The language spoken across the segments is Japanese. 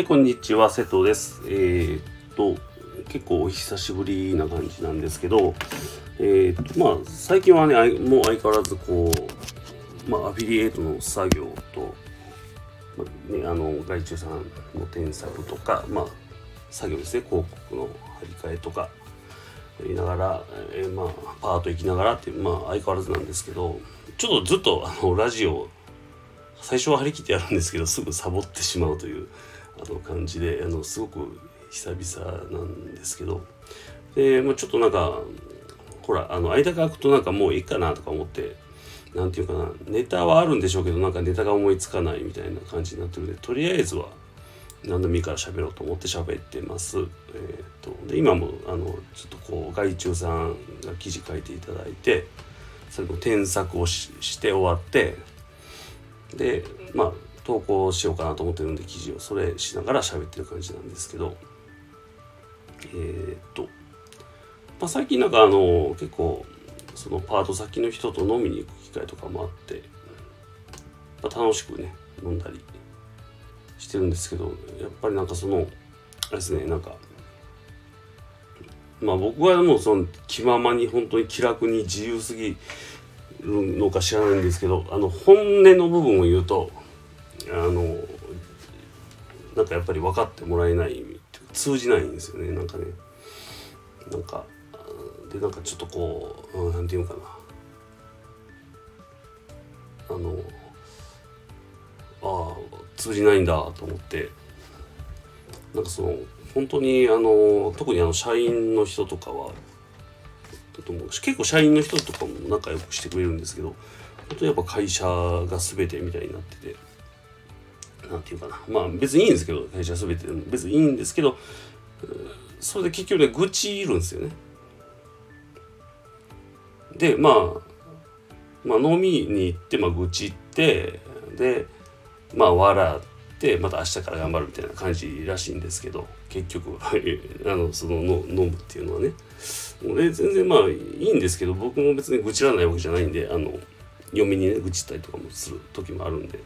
はい、こんにちは、瀬戸です。えーっと、結構お久しぶりな感じなんですけど、えーっと、まあ、最近はね、もう相変わらずこう、まあ、アフィリエイトの作業と、まあね、あの、外注さんの添削とか、まあ、作業ですね、広告の張り替えとか、やりながら、えーまあ、パート行きながらって、まあ、相変わらずなんですけど、ちょっとずっと、あの、ラジオ、最初は張り切ってやるんですけどすぐサボってしまうというあの感じであのすごく久々なんですけどで、まあ、ちょっとなんかほらあの間が空くとなんかもういいかなとか思ってなんていうかなネタはあるんでしょうけどなんかネタが思いつかないみたいな感じになってるんでとりあえずは何でもいいから喋ろうと思って喋ってます。えー、とで今もあのちょっとこう外注さんが記事書いていただいてそれの添削をしして終わってでまあ投稿しようかなと思ってるんで記事をそれしながら喋ってる感じなんですけど。えーっと、まあ、最近なんかあの結構そのパート先の人と飲みに行く機会とかもあって、まあ、楽しくね飲んだりしてるんですけどやっぱりなんかそのあれですねなんかまあ僕はもうその気ままに本当に気楽に自由すぎるのか知らないんですけどあの本音の部分を言うとあのなんかやっぱり分かってもらえない通じないんですよねなんかね。なんかでなんかちょっとこう、うん、なんていうのかな。あのああ通じないんだと思って。なんかその本当にあの特にあの社員の人とかは結構社員の人とかも仲良くしてくれるんですけど本当にやっぱ会社が全てみたいになってて。なんていうかな。まあ別にいいんですけど会社全て。別にいいんですけどそれで結局ね愚痴いるんですよね。でまあまあ飲みに行ってまあ愚痴ってでまあ笑ってまた明日から頑張るみたいな感じらしいんですけど結局 あのそのの飲むっていうのはね。俺全然まあいいんですけど僕も別に愚痴らないわけじゃないんであの嫁にね愚痴ったりとかもする時もあるんで。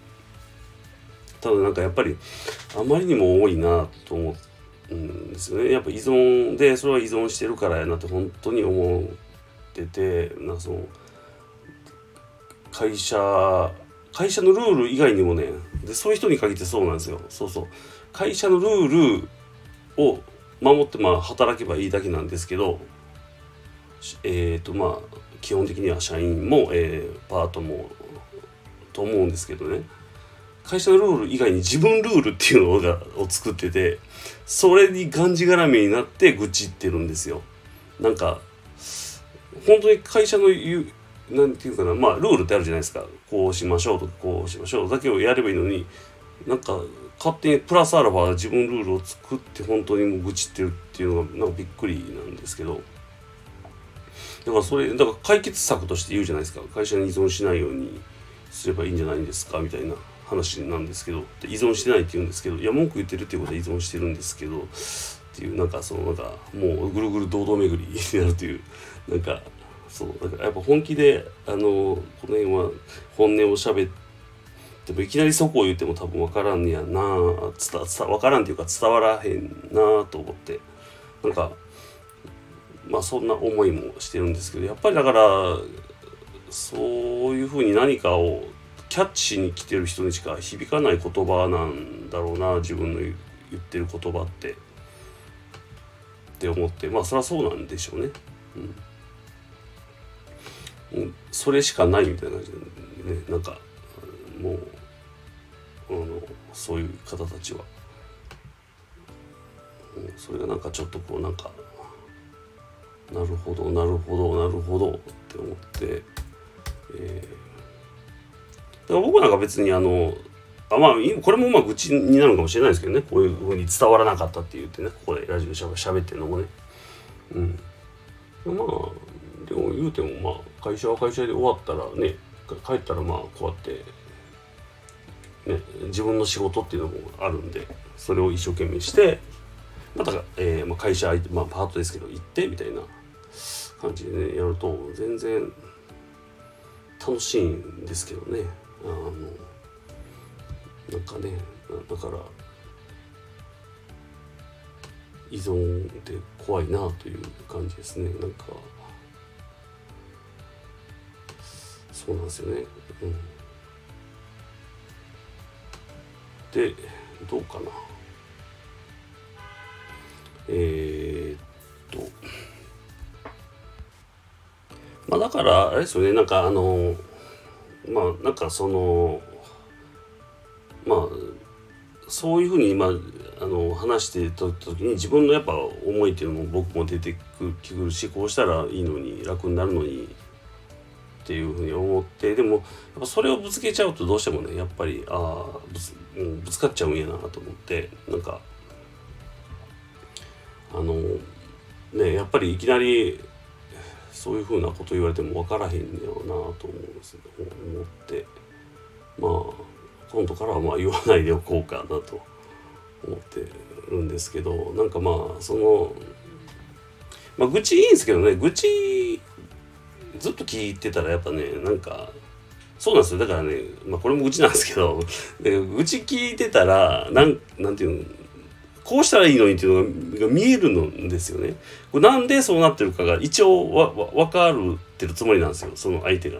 ただなんかやっぱりあまりにも多いなと思うんですよね。やっぱ依存でそれは依存してるからやなって本当に思っててなんかその会社会社のルール以外にもねでそういう人に限ってそうなんですよ。そうそう。会社のルールを守ってまあ働けばいいだけなんですけどえっ、ー、とまあ基本的には社員も、えー、パートもと思うんですけどね。会社のルール以外に自分ルールっていうのがを作っててそれにがんじがらめになって愚痴ってるんですよ。なんか本当に会社の言うなんていうかなまあルールってあるじゃないですか。こうしましょうとかこうしましょうだけをやればいいのになんか勝手にプラスアルファ自分ルールを作って本当にもう愚痴ってるっていうのがなんかびっくりなんですけど。だからそれだから解決策として言うじゃないですか。会社に依存しないようにすればいいんじゃないんですかみたいな。話なんですけど依存してないって言うんですけどいや文句言ってるっていうことは依存してるんですけどっていうなんかそのなんかもうぐるぐる堂々巡りになるというなんかそうだからやっぱ本気であのこの辺は本音を喋ってもいきなりそこを言っても多分分からんねやな伝伝分からんっていうか伝わらへんなと思ってなんかまあそんな思いもしてるんですけどやっぱりだからそういうふうに何かをキャッチに来てる人にしか響かない言葉なんだろうな自分の言ってる言葉って。って思って。まあそりゃそうなんでしょうね。うん、それしかないみたいな感じでね。なんかもうあのそういう方たちは、うん、それがなんかちょっとこうなんかなるほどなるほどなるほどって思って、えー、だから僕なんか別にあのあまあこれもまあ愚痴になるかもしれないですけどね。こういうふうに伝わらなかったって言ってね。ここでラジオでしゃべってるのもね。うん。まあでも言うてもまあ会社は会社で終わったらね帰ったらまあこうやってね自分の仕事っていうのもあるんでそれを一生懸命してまた、えーまあ、会社まあパートですけど行ってみたいな感じでねやると全然楽しいんですけどね。あのなんかねだから依存って怖いなという感じですね。なんかそうなんですよね、うん、でどうかな。えー、っと。まあだからあれですよね。なんかあのまあなんかそのまあそういうふうに今あの話してた時に自分のやっぱ思いっていうのも僕も出てくるしこうしたらいいのに楽になるのにっていうふうに思ってでもやっぱそれをぶつけちゃうとどうしてもねやっぱりああぶつ,、ぶつかっちゃうんやなと思ってなんかあのねやっぱりいきなりそういうふうなこと言われても分からへんねやろうなと思うんです思って。まあ今度からはまあ言わないでおこうかなと思ってるんですけどなんかまあそのまあ愚痴いいんですけどね。愚痴ずっと聞いてたらやっぱねなんかそうなんですよ。だからねまあこれも愚痴なんですけど愚痴聞いてたらなんなんていうのこうしたらいいのにっていうのが見えるんですよね。これなんでそうなってるかが一応わ分かるってるつもりなんですよその相手が。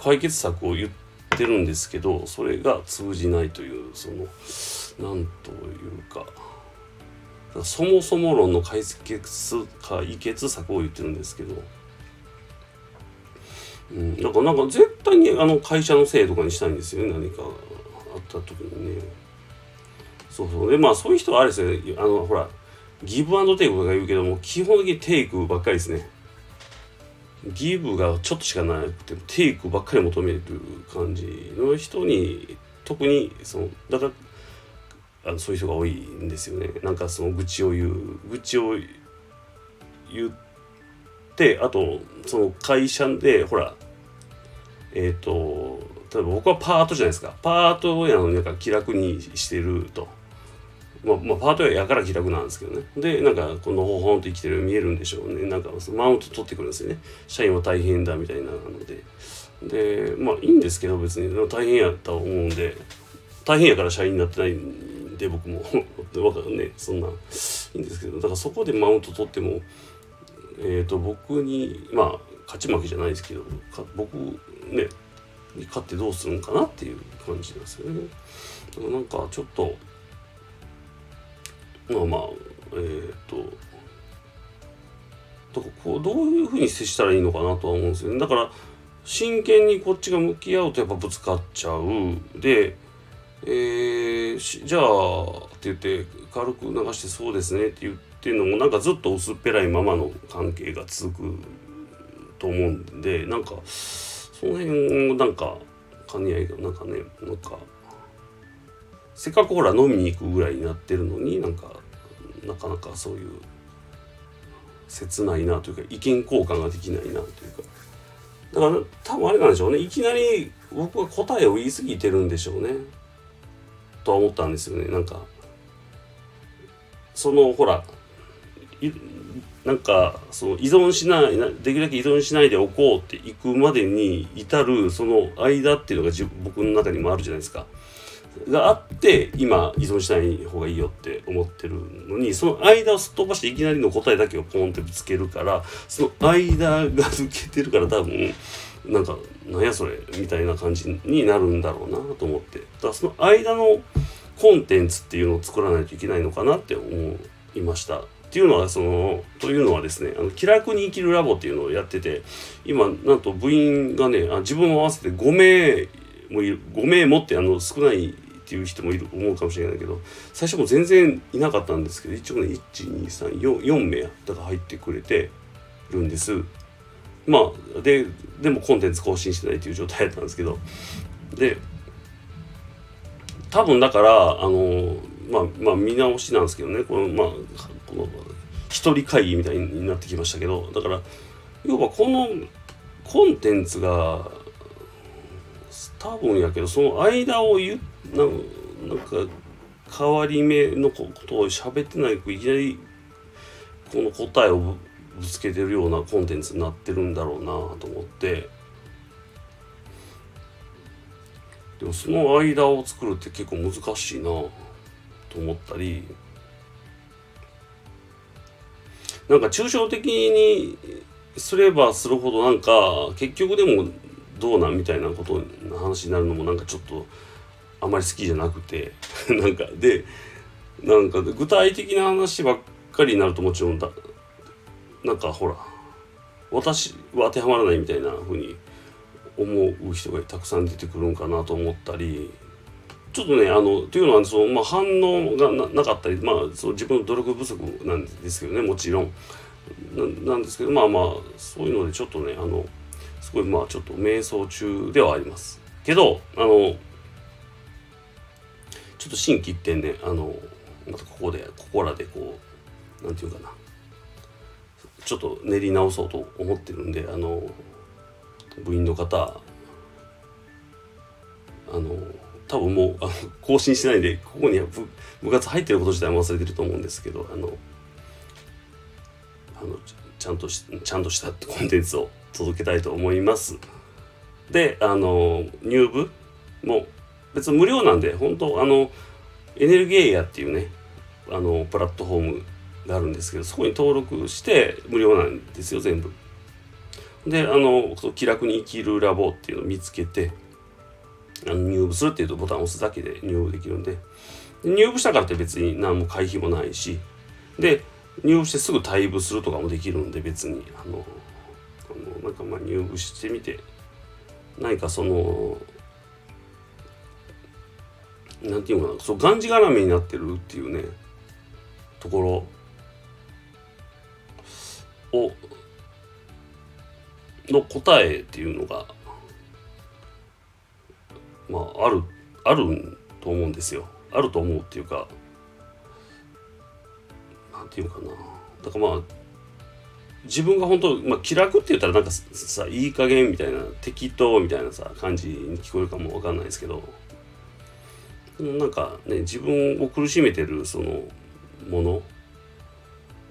解決策を言ってるんですけどそれが通じないというその何というかそもそも論の解決解決策を言ってるんですけど。うん、なんかなんか絶対にあの会社のせいとかにしたいんですよね何かあった時にね。そうそう。でまあそういう人はあれですねあのほらギブアンドテイクとか言うけども基本的にテイクばっかりですね。ギブがちょっとしかなくてテイクばっかり求める感じの人に特にそのだからあのそういう人が多いんですよね。なんかその愚痴を言う愚痴を言ってあとその会社でほらえっ、ー、と例えば僕はパートじゃないですか。パートやのになんか気楽にしてると。まあ、まあ、パートやから気楽なんですけどね。で、なんか、このほほんと生きてる見えるんでしょうね。なんか、マウント取ってくるんですよね。社員は大変だみたいなので。で、まあ、いいんですけど、別に大変やと思うんで、大変やから社員になってないんで、僕も。で わかるね。そんな、いいんですけど、だからそこでマウント取っても、えっ、ー、と、僕に、まあ、勝ち負けじゃないですけど、僕、ね、勝ってどうするんかなっていう感じなんですよね。だからなんかちょっと、まあまあえっ、ー、とだからこうどういうふうに接したらいいのかなとは思うんですよね。だから真剣にこっちが向き合うとやっぱぶつかっちゃう。でえー、じゃあって言って軽く流してそうですねって言ってるのもなんかずっと薄っぺらいままの関係が続くと思うんでなんかその辺なんか兼ね合いがなんかねなんかせっかくほら飲みに行くぐらいになってるのになんかなかなかそういう切ないなというか意見交換ができないなというか。だから多分あれなんでしょうね。いきなり僕は答えを言い過ぎてるんでしょうね。とは思ったんですよね。なんかそのほらなんかその依存しないできるだけ依存しないでおこうっていくまでに至るその間っていうのが僕の中にもあるじゃないですか。があって今依存しない方がいいよって思ってるのにその間をすっ飛ばしていきなりの答えだけをポンってぶつけるからその間が抜けてるから多分なんかなんやそれみたいな感じになるんだろうなと思ってだからその間のコンテンツっていうのを作らないといけないのかなって思いました。っていうのはそのというのはですねあの気楽に生きるラボっていうのをやってて今なんと部員がねあ自分を合わせて5名もいる5名もってあの少ないっていう人もいる思うかもしれないけど最初も全然いなかったんですけど一応ね1234名だから入ってくれてるんです。まあででもコンテンツ更新してないっていう状態だったんですけど。で多分だからあのまあまあ見直しなんですけどね。このまあこの一人会議みたいになってきましたけどだから要はこのコンテンツが多分やけどその間を言ななんか変わり目のことを喋ってないといきなりこの答えをぶつけてるようなコンテンツになってるんだろうなと思って。でもその間を作るって結構難しいなと思ったり。なんか抽象的にすればするほどなんか結局でもどうなんみたいなことの話になるのもなんかちょっとあまり好きじゃなくて なんかでなんか具体的な話ばっかりになるともちろんだなんかほら私は当てはまらないみたいな風に思う人がたくさん出てくるんかなと思ったりちょっとねあのというのはその、まあ、反応がなかったり、まあ、その自分の努力不足なんですけどねもちろん。ななんですけどまあまあそういうのでちょっとねあのすごいまあちょっと瞑想中ではあります。けどあのちょっと心機一転ねあのまたここでここらでこうなんていうかな。ちょっと練り直そうと思ってるんであの部員の方あの多分もうあの更新しないでここには部部活入ってること自体も忘れてると思うんですけどあのあのちゃんとしちゃんとしたコンテンツを届けたいと思います。であの入部も別に無料なんで本当あのエネルギーエイヤっていうねあのプラットフォームがあるんですけどそこに登録して無料なんですよ全部。であの気楽に生きるラボっていうのを見つけてあの入部するっていうとボタンを押すだけで入部できるんで。入部したからって別に何も会費もないしで入部してすぐ退部するとかもできるんで別にあのなんかまあ入部してみて何かそのなんていうかなそうがんじがらめになってるっていうねところをの答えっていうのがまああるあると思うんですよ。あると思うっていうかなんていうかな。だからまあ自分が本当、まあ、気楽って言ったらなんかさいい加減みたいな適当みたいなさ感じに聞こえるかもわかんないですけどなんかね自分を苦しめてるそのもの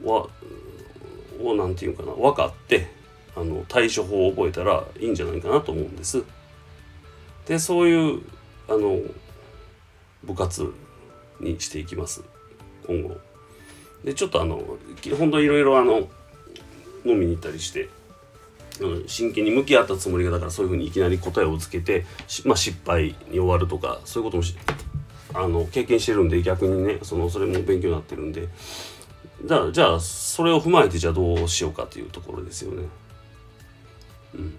はをなんていうかな分かってあの対処法を覚えたらいいんじゃないかなと思うんです。でそういうあの部活にしていきます今後。でちょっとあの本当いろいろあの飲みに行ったりしてうん真剣に向き合ったつもりがだからそういうふうにいきなり答えをつけて、まあ、失敗に終わるとかそういうこともあの経験してるんで逆にねそのそれも勉強になってるんで。じゃじゃあそれを踏まえてじゃあどうしようかというところですよね。うん、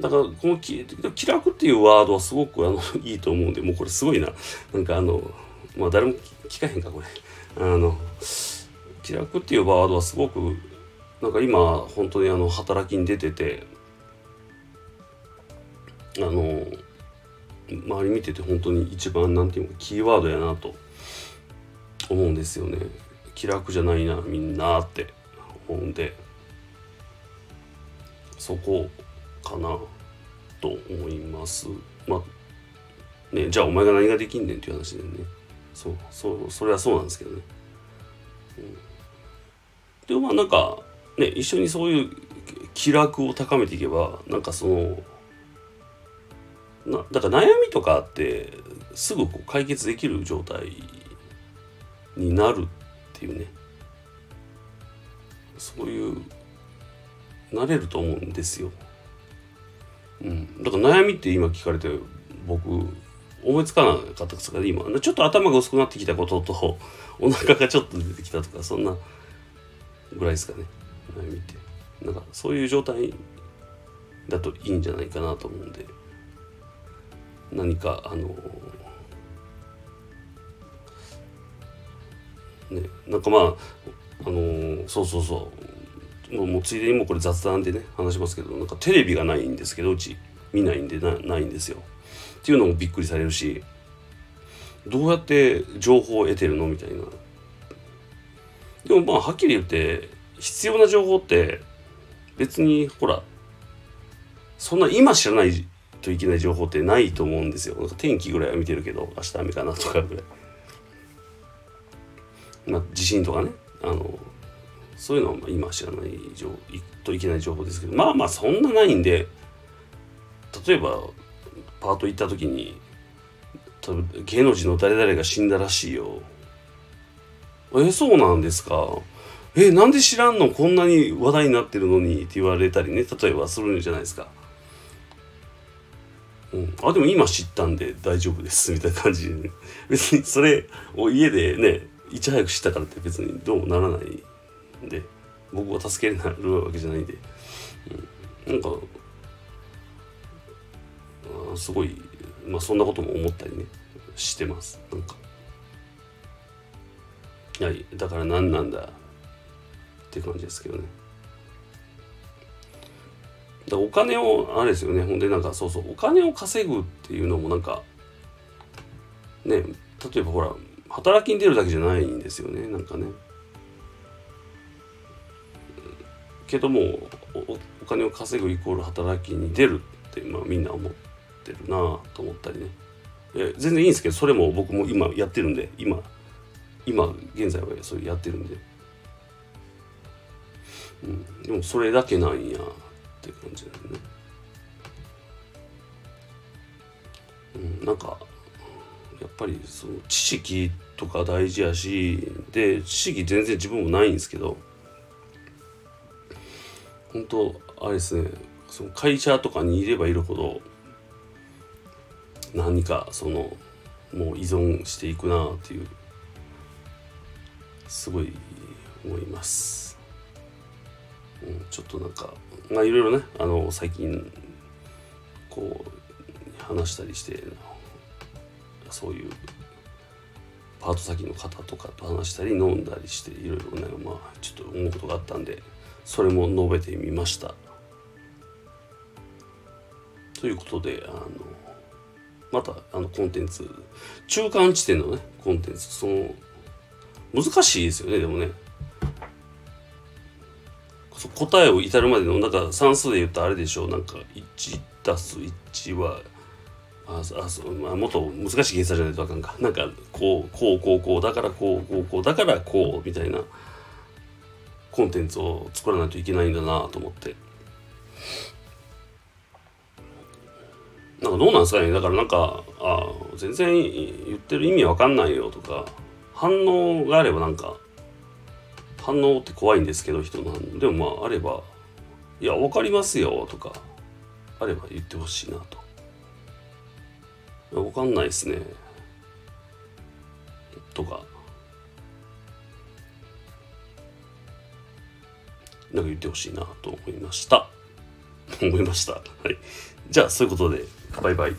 だからこの気気楽っていうワードはすごくあの いいと思うんでもうこれすごいな。なんかあのまあ誰も聞かへんかこれ。あの気楽っていうワードはすごくなんか今本当にあの働きに出ててあの周り見てて本当に一番なんていうかキーワードやなと思うんですよね。気楽じゃないなみんなって思うんで。そこかなと思います。まあねじゃあお前が何ができんねんっていう話でね。そうそうそれはそうなんですけどね、うん、でもまあなんかね一緒にそういう気楽を高めていけばなんかそのなだから悩みとかってすぐこう解決できる状態になるっていうね。そういうなれると思うんですよ。うん、だから悩みって今聞かれて僕思いつかなかったですから今。ちょっと頭が薄くなってきたこととお腹がちょっと出てきたとかそんなぐらいですかね。悩みってなんかそういう状態だといいんじゃないかなと思うんで。何かあのねなんかまああのそうそうそう。もうもうついでにもうこれ雑談でね話しますけどなんかテレビがないんですけどうち。見ないんでなないんですよ。っていうのもびっくりされるしどうやって情報を得てるのみたいな。でもまあはっきり言って必要な情報って別にほらそんな今知らないといけない情報ってないと思うんですよ。天気ぐらいは見てるけど、明日雨かなとかぐらい。まあ、地震とかね、あの、そういうのは今知らない情といけない情報ですけど、まあまあそんなないんで、例えば、パート行った時に、芸能人の誰々が死んだらしいよ。え、そうなんですか。「えなんで知らんのこんなに話題になってるのに」って言われたりね。例えばするんじゃないですか。うん、あでも今知ったんで大丈夫ですみたいな感じで、ね、別にそれを家でねいち早く知ったからって別にどうもならないんで。僕が助けられるわけじゃないんで、うん、なんかあすごい、まあ、そんなことも思ったりね。してます。なんか。はい。だから何なんだ。って感じですけどね。だお金をあれですよね。ほんでなんかそうそうお金を稼ぐっていうのもなんかね例えばほら働きに出るだけじゃないんですよね。なんかね。けどもお金を稼ぐイコール働きに出るって、まあ、みんな思ってるなと思ったりね。え全然いいんですけどそれも僕も今やってるんで今今現在はそれやってるんで、うん、でもそれだけなんやって感じだよね。うんなんかやっぱりその知識とか大事やしで知識全然自分もないんですけど本当あれですねその会社とかにいればいるほど何かそのもう依存していくなっていうすごい思います、うん、ちょっとなんかまあいろいろねあの最近こう話したりしてそういうパート先の方とかと話したり飲んだりしていろいろねまあちょっと思うことがあったんでそれも述べてみました。ということであのまたあのコンテンツ中間地点のねコンテンツその難しいですよねでもね答えを至るまでのなんか算数で言ったらあれでしょう。なんか1たす1はああそう、まあ、もっと難しい計算じゃないとあかんかなんかこうこうこうこうだからこうこうこうだからこうみたいなコンテンツを作らないといけないんだなと思ってなんかどうなんですかねだからなんかあ全然言ってる意味わかんないよとか反応があればなんか反応って怖いんですけど人の反応。でもまああればいや分かりますよとかあれば言ってほしいなと。分かんないですね。とか。なんか言ってほしいなと思いました。思いました。はい。じゃあそういうことでバイバイ。